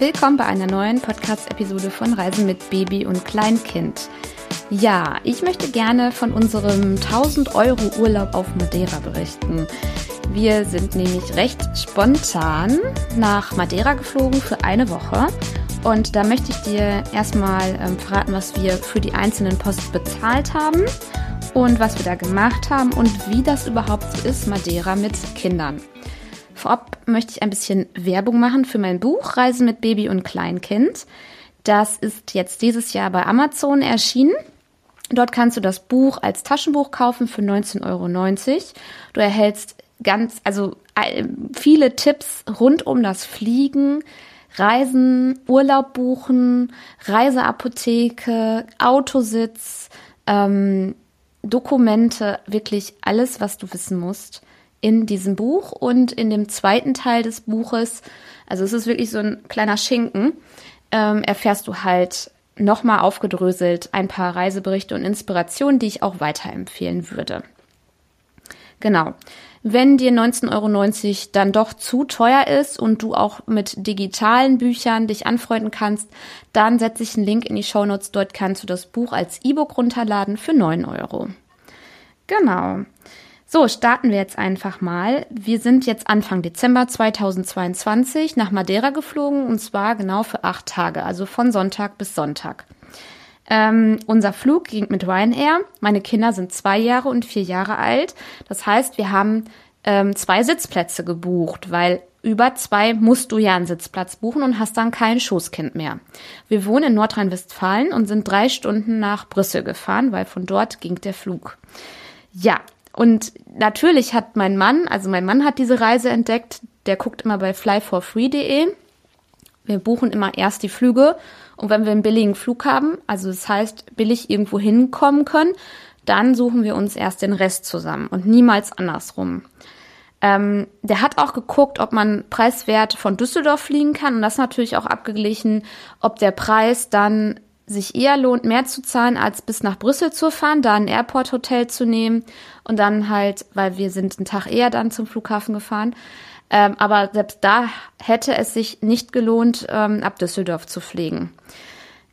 Willkommen bei einer neuen Podcast-Episode von Reisen mit Baby und Kleinkind. Ja, ich möchte gerne von unserem 1000 Euro Urlaub auf Madeira berichten. Wir sind nämlich recht spontan nach Madeira geflogen für eine Woche. Und da möchte ich dir erstmal ähm, verraten, was wir für die einzelnen Posten bezahlt haben und was wir da gemacht haben und wie das überhaupt so ist, Madeira mit Kindern. Vorab möchte ich ein bisschen Werbung machen für mein Buch Reisen mit Baby und Kleinkind. Das ist jetzt dieses Jahr bei Amazon erschienen. Dort kannst du das Buch als Taschenbuch kaufen für 19,90 Euro. Du erhältst ganz, also viele Tipps rund um das Fliegen, Reisen, Urlaub buchen, Reiseapotheke, Autositz, ähm, Dokumente, wirklich alles, was du wissen musst in diesem Buch und in dem zweiten Teil des Buches, also es ist wirklich so ein kleiner Schinken, ähm, erfährst du halt nochmal aufgedröselt ein paar Reiseberichte und Inspirationen, die ich auch weiterempfehlen würde. Genau. Wenn dir 19,90 Euro dann doch zu teuer ist und du auch mit digitalen Büchern dich anfreunden kannst, dann setze ich einen Link in die Shownotes. Dort kannst du das Buch als E-Book runterladen für 9 Euro. Genau. So, starten wir jetzt einfach mal. Wir sind jetzt Anfang Dezember 2022 nach Madeira geflogen und zwar genau für acht Tage, also von Sonntag bis Sonntag. Ähm, unser Flug ging mit Ryanair. Meine Kinder sind zwei Jahre und vier Jahre alt. Das heißt, wir haben ähm, zwei Sitzplätze gebucht, weil über zwei musst du ja einen Sitzplatz buchen und hast dann kein Schoßkind mehr. Wir wohnen in Nordrhein-Westfalen und sind drei Stunden nach Brüssel gefahren, weil von dort ging der Flug. Ja, und natürlich hat mein Mann, also mein Mann hat diese Reise entdeckt, der guckt immer bei flyforfree.de. Wir buchen immer erst die Flüge und wenn wir einen billigen Flug haben, also das heißt billig irgendwo hinkommen können, dann suchen wir uns erst den Rest zusammen und niemals andersrum. Ähm, der hat auch geguckt, ob man preiswert von Düsseldorf fliegen kann und das natürlich auch abgeglichen, ob der Preis dann sich eher lohnt, mehr zu zahlen, als bis nach Brüssel zu fahren, da ein Airport-Hotel zu nehmen und dann halt, weil wir sind einen Tag eher dann zum Flughafen gefahren. Ähm, aber selbst da hätte es sich nicht gelohnt, ähm, ab Düsseldorf zu fliegen.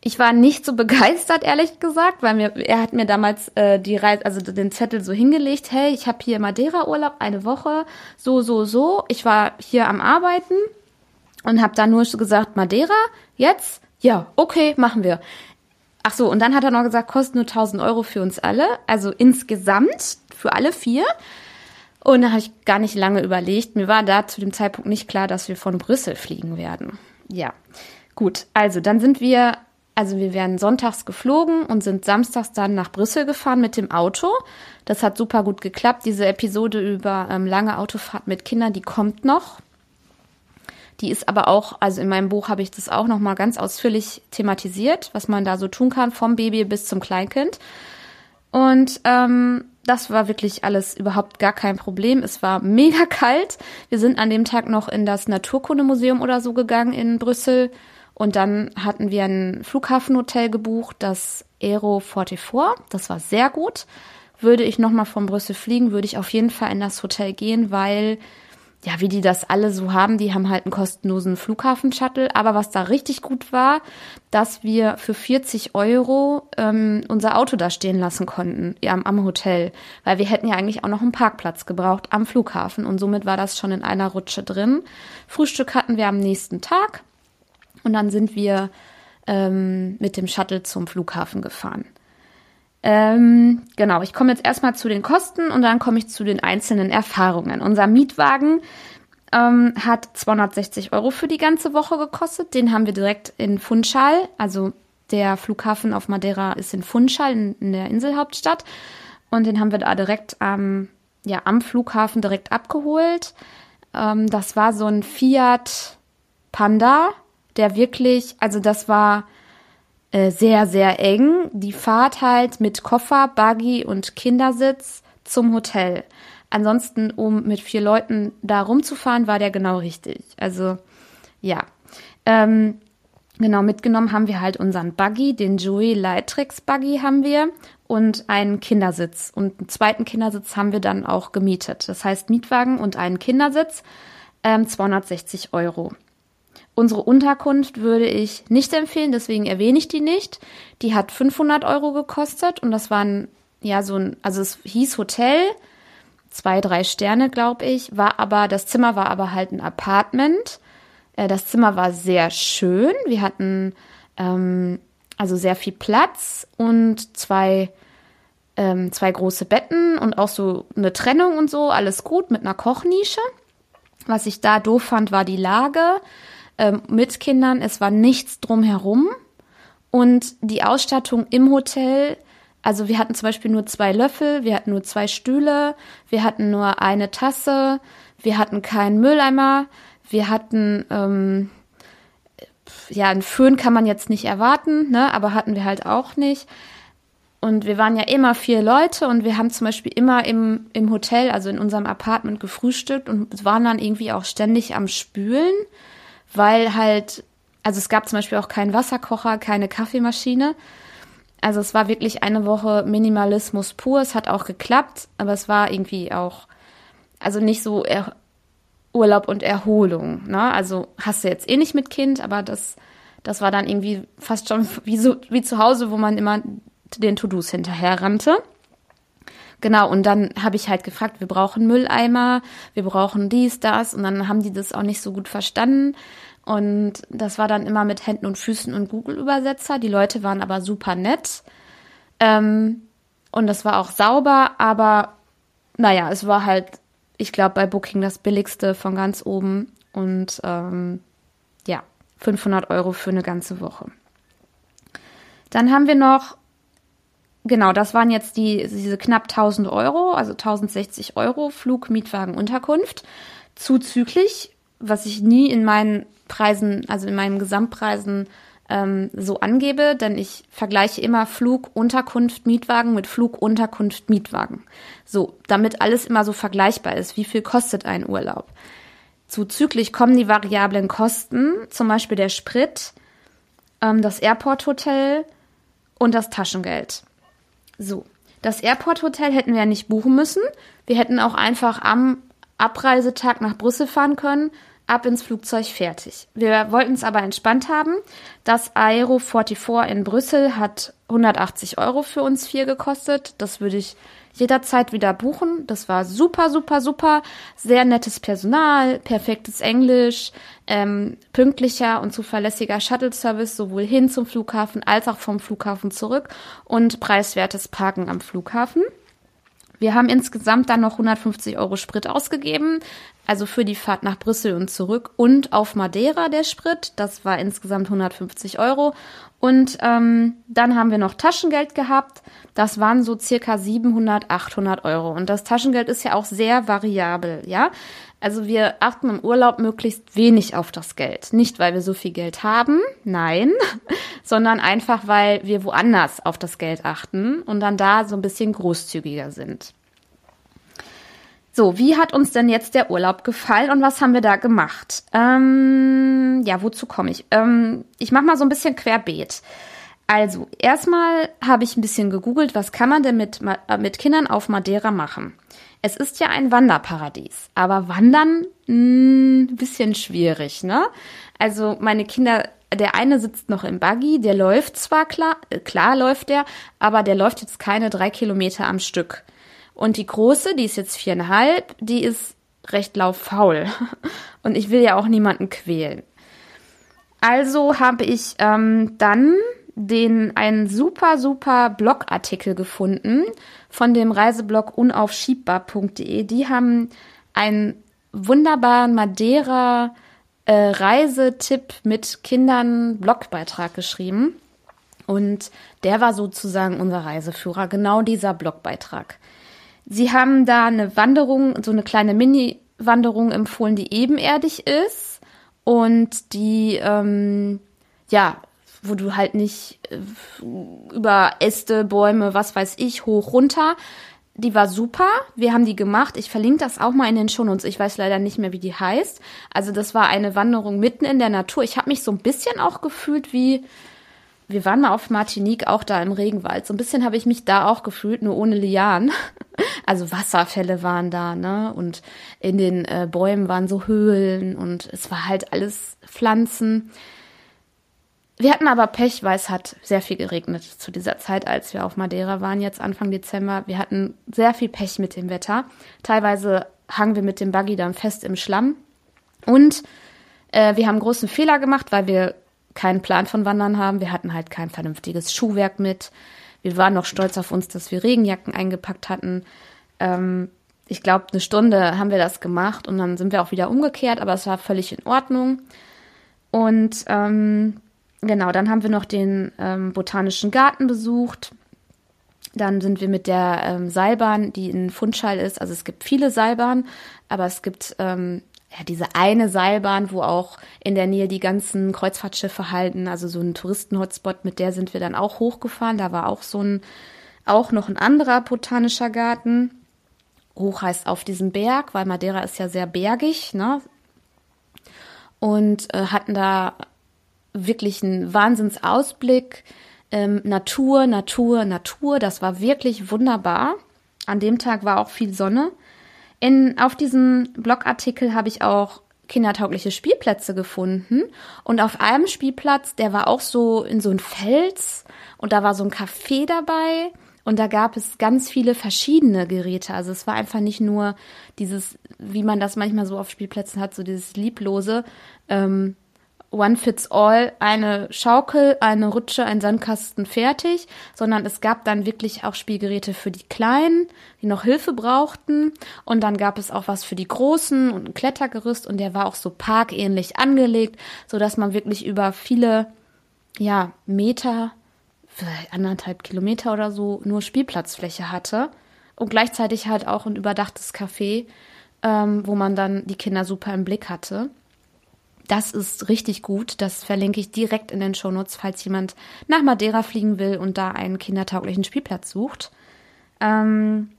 Ich war nicht so begeistert, ehrlich gesagt, weil mir, er hat mir damals äh, die Reise, also den Zettel so hingelegt, hey, ich habe hier Madeira-Urlaub, eine Woche, so, so, so. Ich war hier am Arbeiten und habe dann nur gesagt, Madeira, jetzt? Ja, okay, machen wir. Ach so, und dann hat er noch gesagt, kostet nur 1000 Euro für uns alle, also insgesamt für alle vier. Und da habe ich gar nicht lange überlegt. Mir war da zu dem Zeitpunkt nicht klar, dass wir von Brüssel fliegen werden. Ja, gut. Also dann sind wir, also wir werden sonntags geflogen und sind samstags dann nach Brüssel gefahren mit dem Auto. Das hat super gut geklappt. Diese Episode über ähm, lange Autofahrt mit Kindern, die kommt noch. Die ist aber auch, also in meinem Buch habe ich das auch nochmal ganz ausführlich thematisiert, was man da so tun kann, vom Baby bis zum Kleinkind. Und ähm, das war wirklich alles überhaupt gar kein Problem. Es war mega kalt. Wir sind an dem Tag noch in das Naturkundemuseum oder so gegangen in Brüssel. Und dann hatten wir ein Flughafenhotel gebucht, das Aero 44. Das war sehr gut. Würde ich nochmal von Brüssel fliegen, würde ich auf jeden Fall in das Hotel gehen, weil ja, wie die das alle so haben, die haben halt einen kostenlosen Flughafen-Shuttle. Aber was da richtig gut war, dass wir für 40 Euro ähm, unser Auto da stehen lassen konnten, ja, am Hotel. Weil wir hätten ja eigentlich auch noch einen Parkplatz gebraucht am Flughafen. Und somit war das schon in einer Rutsche drin. Frühstück hatten wir am nächsten Tag. Und dann sind wir ähm, mit dem Shuttle zum Flughafen gefahren. Ähm, genau, ich komme jetzt erstmal zu den Kosten und dann komme ich zu den einzelnen Erfahrungen. Unser Mietwagen ähm, hat 260 Euro für die ganze Woche gekostet. Den haben wir direkt in Funchal, also der Flughafen auf Madeira ist in Funchal, in, in der Inselhauptstadt. Und den haben wir da direkt am, ja, am Flughafen direkt abgeholt. Ähm, das war so ein Fiat Panda, der wirklich, also das war äh, sehr, sehr eng. Die Fahrt halt mit Koffer, Buggy und Kindersitz zum Hotel. Ansonsten, um mit vier Leuten da rumzufahren, war der genau richtig. Also, ja. Ähm, genau, mitgenommen haben wir halt unseren Buggy, den Joey Lightrix Buggy haben wir und einen Kindersitz. Und einen zweiten Kindersitz haben wir dann auch gemietet. Das heißt, Mietwagen und einen Kindersitz, ähm, 260 Euro. Unsere Unterkunft würde ich nicht empfehlen, deswegen erwähne ich die nicht. Die hat 500 Euro gekostet und das waren ja so ein, also es hieß Hotel, zwei, drei Sterne, glaube ich, war aber, das Zimmer war aber halt ein Apartment. Äh, das Zimmer war sehr schön. Wir hatten ähm, also sehr viel Platz und zwei, ähm, zwei große Betten und auch so eine Trennung und so, alles gut mit einer Kochnische. Was ich da doof fand, war die Lage ähm, mit Kindern. Es war nichts drumherum. Und die Ausstattung im Hotel, also wir hatten zum Beispiel nur zwei Löffel, wir hatten nur zwei Stühle, wir hatten nur eine Tasse, wir hatten keinen Mülleimer, wir hatten, ähm, ja, einen Föhn kann man jetzt nicht erwarten, ne, aber hatten wir halt auch nicht. Und wir waren ja immer vier Leute und wir haben zum Beispiel immer im, im Hotel, also in unserem Apartment gefrühstückt und waren dann irgendwie auch ständig am Spülen weil halt, also es gab zum Beispiel auch keinen Wasserkocher, keine Kaffeemaschine. Also es war wirklich eine Woche Minimalismus pur. Es hat auch geklappt, aber es war irgendwie auch, also nicht so er Urlaub und Erholung. Ne? Also hast du jetzt eh nicht mit Kind, aber das, das war dann irgendwie fast schon wie, so, wie zu Hause, wo man immer den To-Dos hinterher rannte. Genau, und dann habe ich halt gefragt, wir brauchen Mülleimer, wir brauchen dies, das, und dann haben die das auch nicht so gut verstanden. Und das war dann immer mit Händen und Füßen und Google-Übersetzer. Die Leute waren aber super nett. Ähm, und das war auch sauber, aber naja, es war halt, ich glaube, bei Booking das billigste von ganz oben. Und ähm, ja, 500 Euro für eine ganze Woche. Dann haben wir noch Genau, das waren jetzt die, diese knapp 1000 Euro, also 1060 Euro Flug, Mietwagen, Unterkunft. Zuzüglich, was ich nie in meinen Preisen, also in meinen Gesamtpreisen ähm, so angebe, denn ich vergleiche immer Flug, Unterkunft, Mietwagen mit Flug, Unterkunft, Mietwagen. So, damit alles immer so vergleichbar ist. Wie viel kostet ein Urlaub? Zuzüglich kommen die variablen Kosten, zum Beispiel der Sprit, ähm, das Airport-Hotel und das Taschengeld. So, das Airport-Hotel hätten wir ja nicht buchen müssen. Wir hätten auch einfach am Abreisetag nach Brüssel fahren können, ab ins Flugzeug fertig. Wir wollten es aber entspannt haben. Das Aero 44 in Brüssel hat 180 Euro für uns vier gekostet. Das würde ich jederzeit wieder buchen. Das war super, super, super. Sehr nettes Personal, perfektes Englisch, ähm, pünktlicher und zuverlässiger Shuttle-Service sowohl hin zum Flughafen als auch vom Flughafen zurück und preiswertes Parken am Flughafen. Wir haben insgesamt dann noch 150 Euro Sprit ausgegeben, also für die Fahrt nach Brüssel und zurück und auf Madeira der Sprit. Das war insgesamt 150 Euro. Und ähm, dann haben wir noch Taschengeld gehabt. Das waren so circa 700, 800 Euro. Und das Taschengeld ist ja auch sehr variabel, ja. Also wir achten im Urlaub möglichst wenig auf das Geld. Nicht, weil wir so viel Geld haben, nein, sondern einfach, weil wir woanders auf das Geld achten und dann da so ein bisschen großzügiger sind. So, wie hat uns denn jetzt der Urlaub gefallen und was haben wir da gemacht? Ähm, ja, wozu komme ich? Ähm, ich mache mal so ein bisschen querbeet. Also, erstmal habe ich ein bisschen gegoogelt, was kann man denn mit, äh, mit Kindern auf Madeira machen? Es ist ja ein Wanderparadies, aber Wandern ein hm, bisschen schwierig, ne? Also, meine Kinder, der eine sitzt noch im Buggy, der läuft zwar klar, äh, klar läuft der, aber der läuft jetzt keine drei Kilometer am Stück. Und die große, die ist jetzt viereinhalb, die ist recht lauffaul. Und ich will ja auch niemanden quälen. Also habe ich ähm, dann den einen super, super Blogartikel gefunden von dem Reiseblog unaufschiebbar.de. Die haben einen wunderbaren Madeira äh, Reisetipp mit Kindern Blogbeitrag geschrieben. Und der war sozusagen unser Reiseführer, genau dieser Blogbeitrag. Sie haben da eine Wanderung, so eine kleine Mini-Wanderung empfohlen, die ebenerdig ist und die, ähm, ja, wo du halt nicht äh, über Äste, Bäume, was weiß ich, hoch, runter. Die war super. Wir haben die gemacht. Ich verlinke das auch mal in den Shownotes. Ich weiß leider nicht mehr, wie die heißt. Also das war eine Wanderung mitten in der Natur. Ich habe mich so ein bisschen auch gefühlt wie wir waren mal auf Martinique, auch da im Regenwald. So ein bisschen habe ich mich da auch gefühlt, nur ohne Lianen. Also Wasserfälle waren da, ne? Und in den äh, Bäumen waren so Höhlen und es war halt alles Pflanzen. Wir hatten aber Pech, weil es hat sehr viel geregnet zu dieser Zeit, als wir auf Madeira waren, jetzt Anfang Dezember. Wir hatten sehr viel Pech mit dem Wetter. Teilweise hangen wir mit dem Buggy dann fest im Schlamm. Und äh, wir haben großen Fehler gemacht, weil wir keinen Plan von Wandern haben. Wir hatten halt kein vernünftiges Schuhwerk mit. Wir waren noch stolz auf uns, dass wir Regenjacken eingepackt hatten. Ähm, ich glaube, eine Stunde haben wir das gemacht und dann sind wir auch wieder umgekehrt, aber es war völlig in Ordnung. Und ähm, genau, dann haben wir noch den ähm, Botanischen Garten besucht. Dann sind wir mit der ähm, Seilbahn, die in Fundschall ist. Also es gibt viele Seilbahnen, aber es gibt ähm, ja, diese eine Seilbahn, wo auch in der Nähe die ganzen Kreuzfahrtschiffe halten, also so ein Touristen-Hotspot, mit der sind wir dann auch hochgefahren. Da war auch so ein, auch noch ein anderer botanischer Garten. Hoch heißt auf diesem Berg, weil Madeira ist ja sehr bergig, ne? Und äh, hatten da wirklich einen Wahnsinnsausblick. Ähm, Natur, Natur, Natur. Das war wirklich wunderbar. An dem Tag war auch viel Sonne. In, auf diesem Blogartikel habe ich auch kindertaugliche Spielplätze gefunden. Und auf einem Spielplatz, der war auch so in so ein Fels und da war so ein Café dabei. Und da gab es ganz viele verschiedene Geräte. Also es war einfach nicht nur dieses, wie man das manchmal so auf Spielplätzen hat, so dieses lieblose, ähm, One Fits All, eine Schaukel, eine Rutsche, ein Sandkasten fertig, sondern es gab dann wirklich auch Spielgeräte für die Kleinen, die noch Hilfe brauchten. Und dann gab es auch was für die Großen und ein Klettergerüst und der war auch so parkähnlich angelegt, so dass man wirklich über viele, ja, Meter, vielleicht anderthalb Kilometer oder so nur Spielplatzfläche hatte und gleichzeitig halt auch ein überdachtes Café, ähm, wo man dann die Kinder super im Blick hatte. Das ist richtig gut. Das verlinke ich direkt in den Shownotes, falls jemand nach Madeira fliegen will und da einen kindertauglichen Spielplatz sucht. Ähm,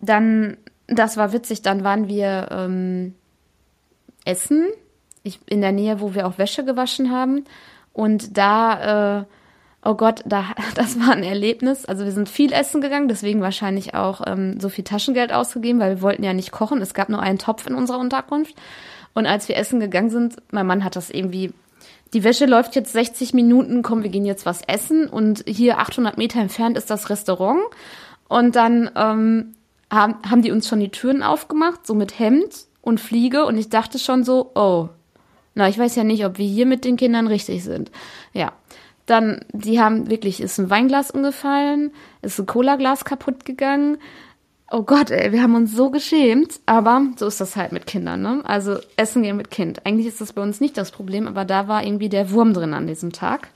dann, das war witzig, dann waren wir ähm, essen, ich, in der Nähe, wo wir auch Wäsche gewaschen haben. Und da, äh, oh Gott, da, das war ein Erlebnis. Also wir sind viel essen gegangen, deswegen wahrscheinlich auch ähm, so viel Taschengeld ausgegeben, weil wir wollten ja nicht kochen. Es gab nur einen Topf in unserer Unterkunft. Und als wir essen gegangen sind, mein Mann hat das irgendwie, die Wäsche läuft jetzt 60 Minuten, komm, wir gehen jetzt was essen. Und hier 800 Meter entfernt ist das Restaurant. Und dann ähm, haben, haben die uns schon die Türen aufgemacht, so mit Hemd und Fliege. Und ich dachte schon so, oh, na, ich weiß ja nicht, ob wir hier mit den Kindern richtig sind. Ja. Dann, die haben wirklich, ist ein Weinglas umgefallen, ist ein Cola-Glas kaputt gegangen, Oh Gott, ey, wir haben uns so geschämt, aber so ist das halt mit Kindern, ne? Also Essen gehen mit Kind. Eigentlich ist das bei uns nicht das Problem, aber da war irgendwie der Wurm drin an diesem Tag.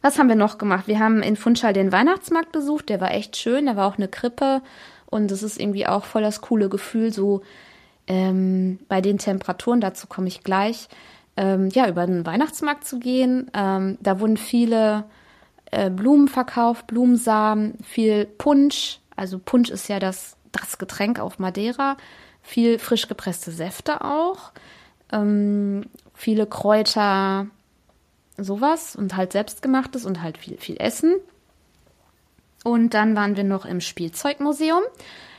Was haben wir noch gemacht? Wir haben in Funchal den Weihnachtsmarkt besucht, der war echt schön, da war auch eine Krippe und es ist irgendwie auch voll das coole Gefühl, so ähm, bei den Temperaturen, dazu komme ich gleich, ähm, ja, über den Weihnachtsmarkt zu gehen. Ähm, da wurden viele äh, Blumen verkauft, Blumensamen, viel Punsch, also Punsch ist ja das, das Getränk auf Madeira. Viel frisch gepresste Säfte auch. Ähm, viele Kräuter, sowas und halt selbstgemachtes und halt viel, viel Essen. Und dann waren wir noch im Spielzeugmuseum.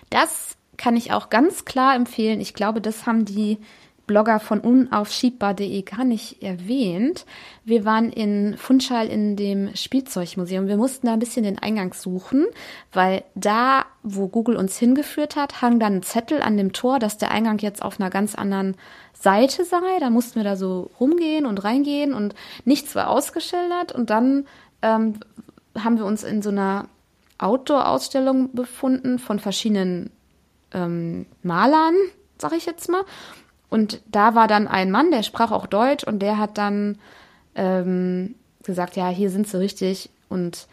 Das kann ich auch ganz klar empfehlen. Ich glaube, das haben die Blogger von unaufschiebbar.de gar nicht erwähnt. Wir waren in Funchal in dem Spielzeugmuseum. Wir mussten da ein bisschen den Eingang suchen, weil da, wo Google uns hingeführt hat, hang dann ein Zettel an dem Tor, dass der Eingang jetzt auf einer ganz anderen Seite sei. Da mussten wir da so rumgehen und reingehen und nichts war ausgeschildert. Und dann ähm, haben wir uns in so einer Outdoor-Ausstellung befunden von verschiedenen ähm, Malern, sag ich jetzt mal. Und da war dann ein Mann, der sprach auch Deutsch und der hat dann ähm, gesagt, ja, hier sind sie richtig und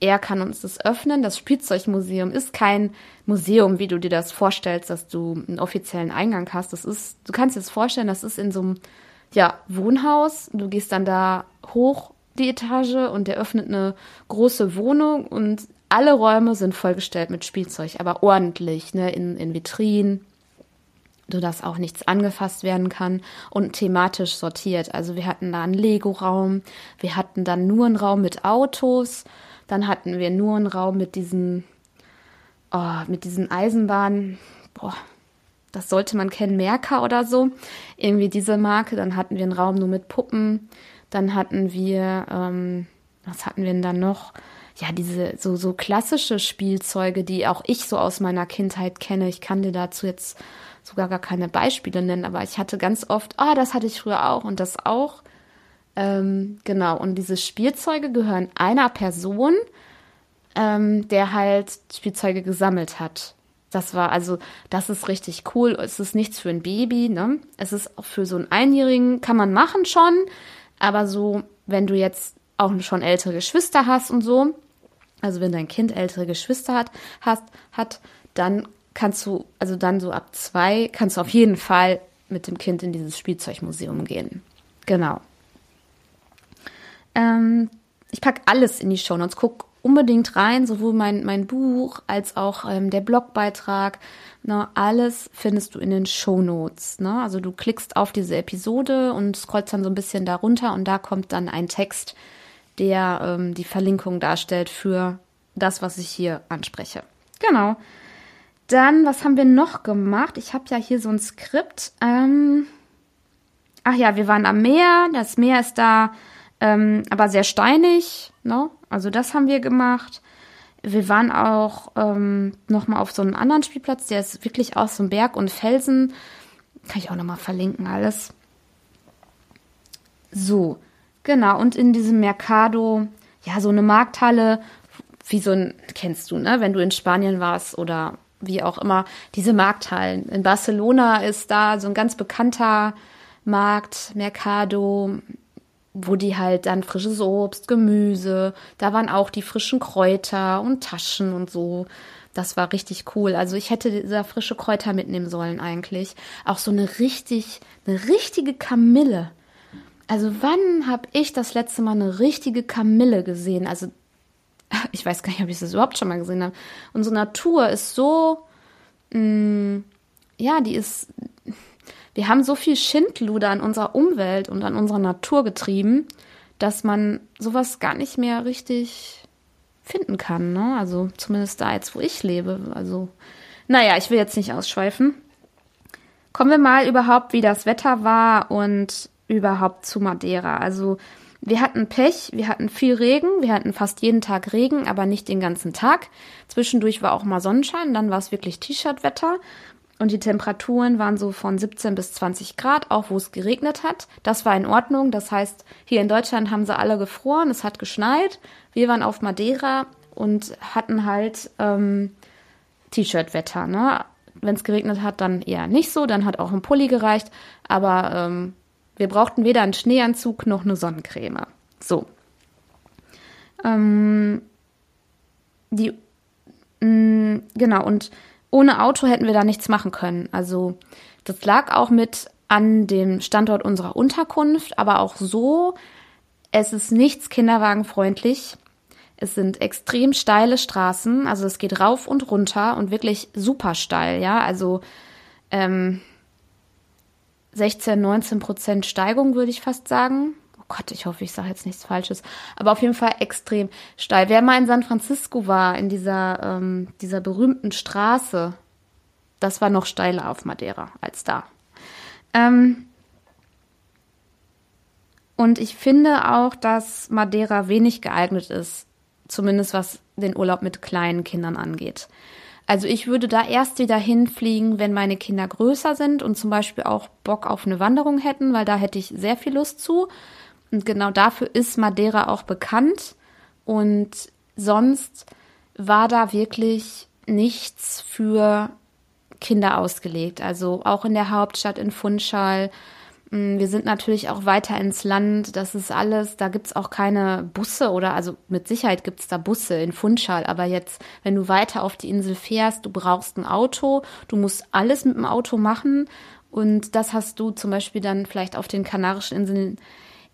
er kann uns das öffnen. Das Spielzeugmuseum ist kein Museum, wie du dir das vorstellst, dass du einen offiziellen Eingang hast. Das ist, du kannst dir das vorstellen, das ist in so einem ja, Wohnhaus. Du gehst dann da hoch die Etage und der öffnet eine große Wohnung und alle Räume sind vollgestellt mit Spielzeug, aber ordentlich, ne, in, in Vitrinen sodass auch nichts angefasst werden kann und thematisch sortiert. Also wir hatten da einen Lego-Raum, wir hatten dann nur einen Raum mit Autos, dann hatten wir nur einen Raum mit diesen, oh, mit diesen Eisenbahnen, boah, das sollte man kennen, Merker oder so, irgendwie diese Marke. Dann hatten wir einen Raum nur mit Puppen, dann hatten wir, ähm, was hatten wir denn dann noch? Ja, diese so, so klassische Spielzeuge, die auch ich so aus meiner Kindheit kenne. Ich kann dir dazu jetzt sogar gar keine Beispiele nennen, aber ich hatte ganz oft, ah, oh, das hatte ich früher auch und das auch. Ähm, genau, und diese Spielzeuge gehören einer Person, ähm, der halt Spielzeuge gesammelt hat. Das war also, das ist richtig cool. Es ist nichts für ein Baby, ne? Es ist auch für so einen Einjährigen, kann man machen schon, aber so, wenn du jetzt auch schon ältere Geschwister hast und so, also wenn dein Kind ältere Geschwister hat, hast, hat, dann kannst du, also dann so ab zwei, kannst du auf jeden Fall mit dem Kind in dieses Spielzeugmuseum gehen. Genau. Ähm, ich packe alles in die Show Notes. Guck unbedingt rein, sowohl mein, mein Buch als auch ähm, der Blogbeitrag. Ne, alles findest du in den Show Notes. Ne? Also du klickst auf diese Episode und scrollst dann so ein bisschen darunter und da kommt dann ein Text, der ähm, die Verlinkung darstellt für das, was ich hier anspreche. Genau. Dann, was haben wir noch gemacht? Ich habe ja hier so ein Skript. Ähm, ach ja, wir waren am Meer. Das Meer ist da ähm, aber sehr steinig. Ne? Also das haben wir gemacht. Wir waren auch ähm, noch mal auf so einem anderen Spielplatz. Der ist wirklich aus so einem Berg und Felsen. Kann ich auch noch mal verlinken alles. So, genau. Und in diesem Mercado, ja, so eine Markthalle, wie so ein, kennst du, ne? Wenn du in Spanien warst oder wie auch immer, diese Markthallen. In Barcelona ist da so ein ganz bekannter Markt, Mercado, wo die halt dann frisches Obst, Gemüse, da waren auch die frischen Kräuter und Taschen und so. Das war richtig cool. Also ich hätte dieser frische Kräuter mitnehmen sollen eigentlich. Auch so eine richtig, eine richtige Kamille. Also wann habe ich das letzte Mal eine richtige Kamille gesehen? Also ich weiß gar nicht, ob ich das überhaupt schon mal gesehen habe. Unsere Natur ist so, mh, mm, ja, die ist, wir haben so viel Schindluder an unserer Umwelt und an unserer Natur getrieben, dass man sowas gar nicht mehr richtig finden kann. Ne? Also zumindest da jetzt, wo ich lebe. Also, naja, ich will jetzt nicht ausschweifen. Kommen wir mal überhaupt, wie das Wetter war und überhaupt zu Madeira. Also wir hatten Pech, wir hatten viel Regen, wir hatten fast jeden Tag Regen, aber nicht den ganzen Tag. Zwischendurch war auch mal Sonnenschein, dann war es wirklich T-Shirt-Wetter. Und die Temperaturen waren so von 17 bis 20 Grad, auch wo es geregnet hat. Das war in Ordnung. Das heißt, hier in Deutschland haben sie alle gefroren, es hat geschneit. Wir waren auf Madeira und hatten halt ähm, T-Shirt-Wetter. Ne? Wenn es geregnet hat, dann eher nicht so. Dann hat auch ein Pulli gereicht. Aber ähm, wir brauchten weder einen Schneeanzug noch eine Sonnencreme. So. Ähm, die, mh, mm, genau, und ohne Auto hätten wir da nichts machen können. Also, das lag auch mit an dem Standort unserer Unterkunft, aber auch so, es ist nichts kinderwagenfreundlich. Es sind extrem steile Straßen, also es geht rauf und runter und wirklich super steil, ja. Also ähm, 16, 19 Prozent Steigung, würde ich fast sagen. Oh Gott, ich hoffe, ich sage jetzt nichts Falsches. Aber auf jeden Fall extrem steil. Wer mal in San Francisco war, in dieser, ähm, dieser berühmten Straße, das war noch steiler auf Madeira als da. Ähm, und ich finde auch, dass Madeira wenig geeignet ist, zumindest was den Urlaub mit kleinen Kindern angeht. Also ich würde da erst wieder hinfliegen, wenn meine Kinder größer sind und zum Beispiel auch Bock auf eine Wanderung hätten, weil da hätte ich sehr viel Lust zu. Und genau dafür ist Madeira auch bekannt. Und sonst war da wirklich nichts für Kinder ausgelegt. Also auch in der Hauptstadt in Funchal wir sind natürlich auch weiter ins Land. Das ist alles, da gibt es auch keine Busse oder, also mit Sicherheit gibt es da Busse in Funchal. Aber jetzt, wenn du weiter auf die Insel fährst, du brauchst ein Auto, du musst alles mit dem Auto machen. Und das hast du zum Beispiel dann vielleicht auf den Kanarischen Inseln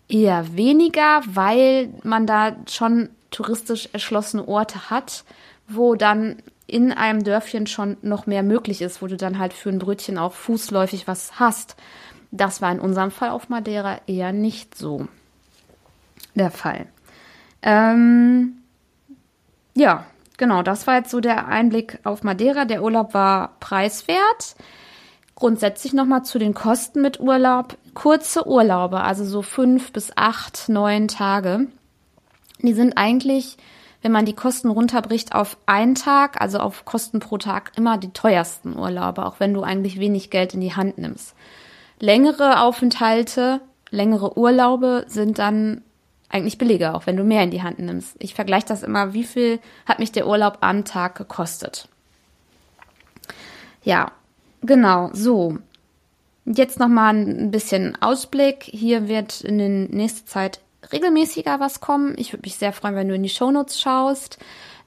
eher weniger, weil man da schon touristisch erschlossene Orte hat, wo dann in einem Dörfchen schon noch mehr möglich ist, wo du dann halt für ein Brötchen auch fußläufig was hast. Das war in unserem Fall auf Madeira eher nicht so der Fall. Ähm, ja, genau, das war jetzt so der Einblick auf Madeira. Der Urlaub war preiswert. Grundsätzlich nochmal zu den Kosten mit Urlaub. Kurze Urlaube, also so fünf bis acht, neun Tage. Die sind eigentlich wenn man die Kosten runterbricht auf einen Tag, also auf Kosten pro Tag, immer die teuersten Urlaube, auch wenn du eigentlich wenig Geld in die Hand nimmst. Längere Aufenthalte, längere Urlaube sind dann eigentlich billiger, auch wenn du mehr in die Hand nimmst. Ich vergleiche das immer, wie viel hat mich der Urlaub am Tag gekostet. Ja, genau, so. Jetzt nochmal ein bisschen Ausblick. Hier wird in der nächsten Zeit regelmäßiger was kommen. Ich würde mich sehr freuen, wenn du in die Shownotes schaust.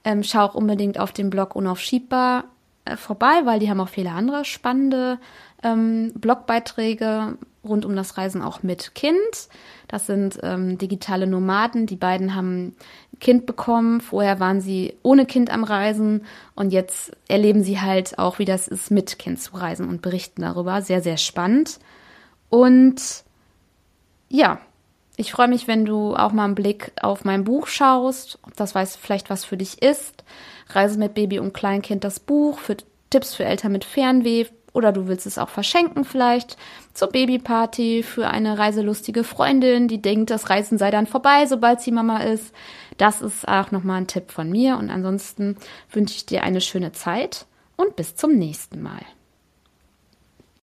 Ähm, schau auch unbedingt auf dem Blog Unaufschiebbar äh, vorbei, weil die haben auch viele andere spannende ähm, Blogbeiträge rund um das Reisen auch mit Kind. Das sind ähm, digitale Nomaden. Die beiden haben Kind bekommen. Vorher waren sie ohne Kind am Reisen und jetzt erleben sie halt auch, wie das ist, mit Kind zu reisen und berichten darüber. Sehr, sehr spannend. Und ja, ich freue mich, wenn du auch mal einen Blick auf mein Buch schaust, ob das weiß vielleicht was für dich ist. Reise mit Baby und Kleinkind das Buch für Tipps für Eltern mit Fernweh oder du willst es auch verschenken vielleicht zur Babyparty für eine reiselustige Freundin, die denkt, das Reisen sei dann vorbei, sobald sie Mama ist. Das ist auch nochmal ein Tipp von mir und ansonsten wünsche ich dir eine schöne Zeit und bis zum nächsten Mal.